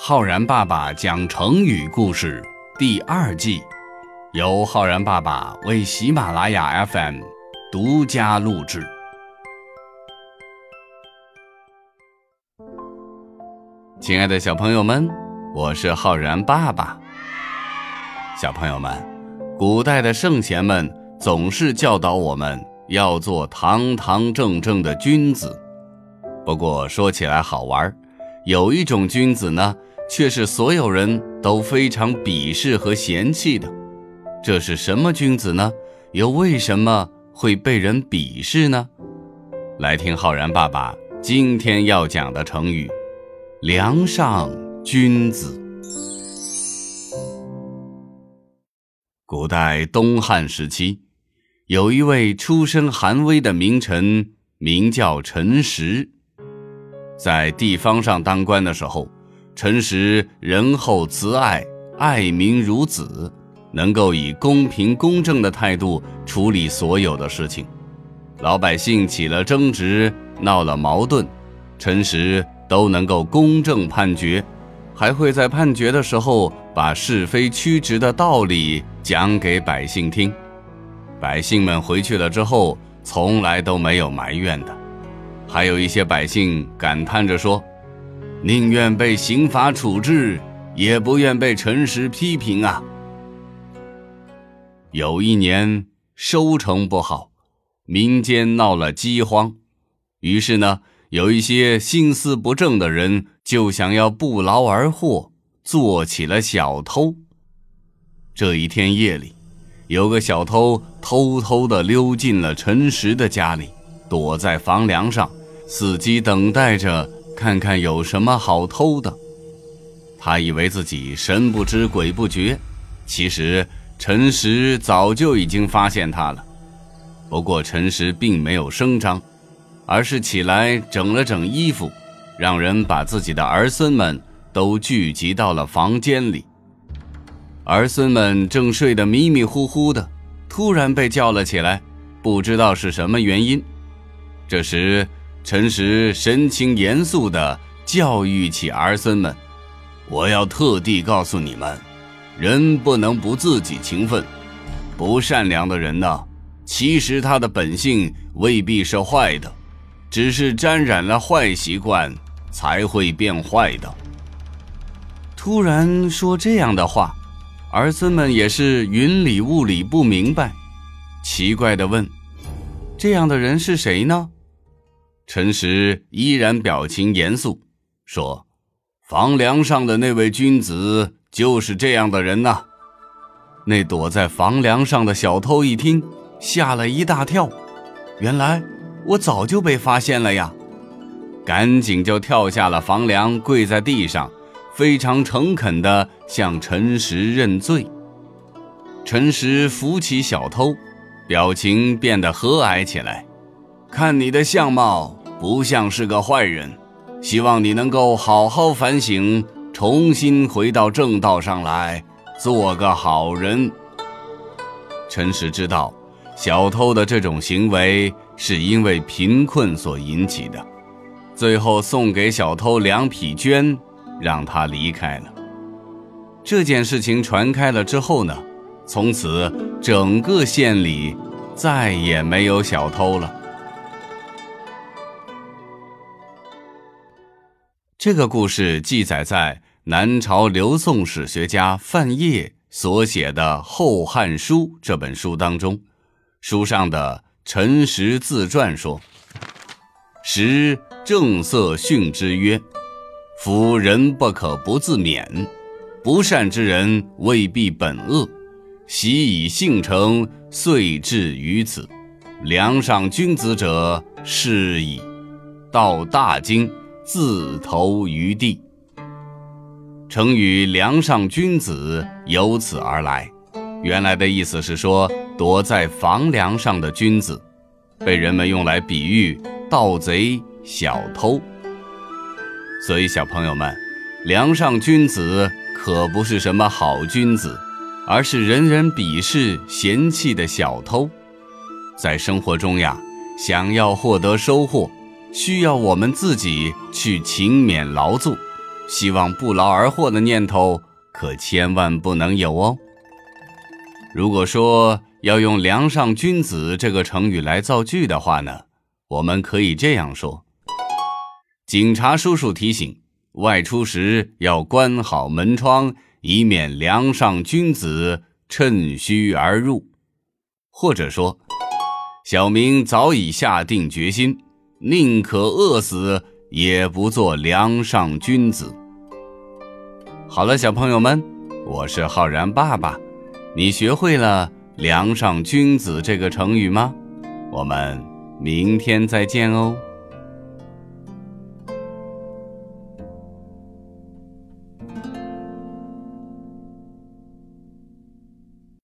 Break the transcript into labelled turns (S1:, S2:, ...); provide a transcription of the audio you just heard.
S1: 浩然爸爸讲成语故事第二季，由浩然爸爸为喜马拉雅 FM 独家录制。亲爱的小朋友们，我是浩然爸爸。小朋友们，古代的圣贤们总是教导我们要做堂堂正正的君子。不过说起来好玩，有一种君子呢，却是所有人都非常鄙视和嫌弃的。这是什么君子呢？又为什么会被人鄙视呢？来听浩然爸爸今天要讲的成语“梁上君子”。古代东汉时期，有一位出身寒微的名臣，名叫陈实。在地方上当官的时候，陈实仁厚慈爱，爱民如子，能够以公平公正的态度处理所有的事情。老百姓起了争执，闹了矛盾，陈实都能够公正判决，还会在判决的时候把是非曲直的道理讲给百姓听。百姓们回去了之后，从来都没有埋怨的。还有一些百姓感叹着说：“宁愿被刑罚处置，也不愿被陈实批评啊。”有一年收成不好，民间闹了饥荒，于是呢，有一些心思不正的人就想要不劳而获，做起了小偷。这一天夜里，有个小偷偷偷的溜进了陈实的家里，躲在房梁上。伺机等待着，看看有什么好偷的。他以为自己神不知鬼不觉，其实陈实早就已经发现他了。不过陈实并没有声张，而是起来整了整衣服，让人把自己的儿孙们都聚集到了房间里。儿孙们正睡得迷迷糊糊的，突然被叫了起来，不知道是什么原因。这时。陈实神情严肃地教育起儿孙们：“我要特地告诉你们，人不能不自己勤奋。不善良的人呢，其实他的本性未必是坏的，只是沾染了坏习惯，才会变坏的。”突然说这样的话，儿孙们也是云里雾里不明白，奇怪地问：“这样的人是谁呢？”陈实依然表情严肃，说：“房梁上的那位君子就是这样的人呐。”那躲在房梁上的小偷一听，吓了一大跳。原来我早就被发现了呀！赶紧就跳下了房梁，跪在地上，非常诚恳地向陈实认罪。陈实扶起小偷，表情变得和蔼起来，看你的相貌。不像是个坏人，希望你能够好好反省，重新回到正道上来，做个好人。陈实知道，小偷的这种行为是因为贫困所引起的，最后送给小偷两匹绢，让他离开了。这件事情传开了之后呢，从此整个县里再也没有小偷了。这个故事记载在南朝刘宋史学家范晔所写的《后汉书》这本书当中。书上的陈实自传说：“实正色训之曰：‘夫人不可不自勉，不善之人未必本恶，习以性成，遂至于此。梁上君子者，是矣。’道大经。”自投于地。成语“梁上君子”由此而来，原来的意思是说躲在房梁上的君子，被人们用来比喻盗贼、小偷。所以，小朋友们，梁上君子可不是什么好君子，而是人人鄙视、嫌弃的小偷。在生活中呀，想要获得收获。需要我们自己去勤勉劳作，希望不劳而获的念头可千万不能有哦。如果说要用“梁上君子”这个成语来造句的话呢，我们可以这样说：警察叔叔提醒，外出时要关好门窗，以免梁上君子趁虚而入。或者说，小明早已下定决心，宁可饿死，也不做梁上君子。好了，小朋友们，我是浩然爸爸。你学会了“梁上君子”这个成语吗？我们明天再见哦。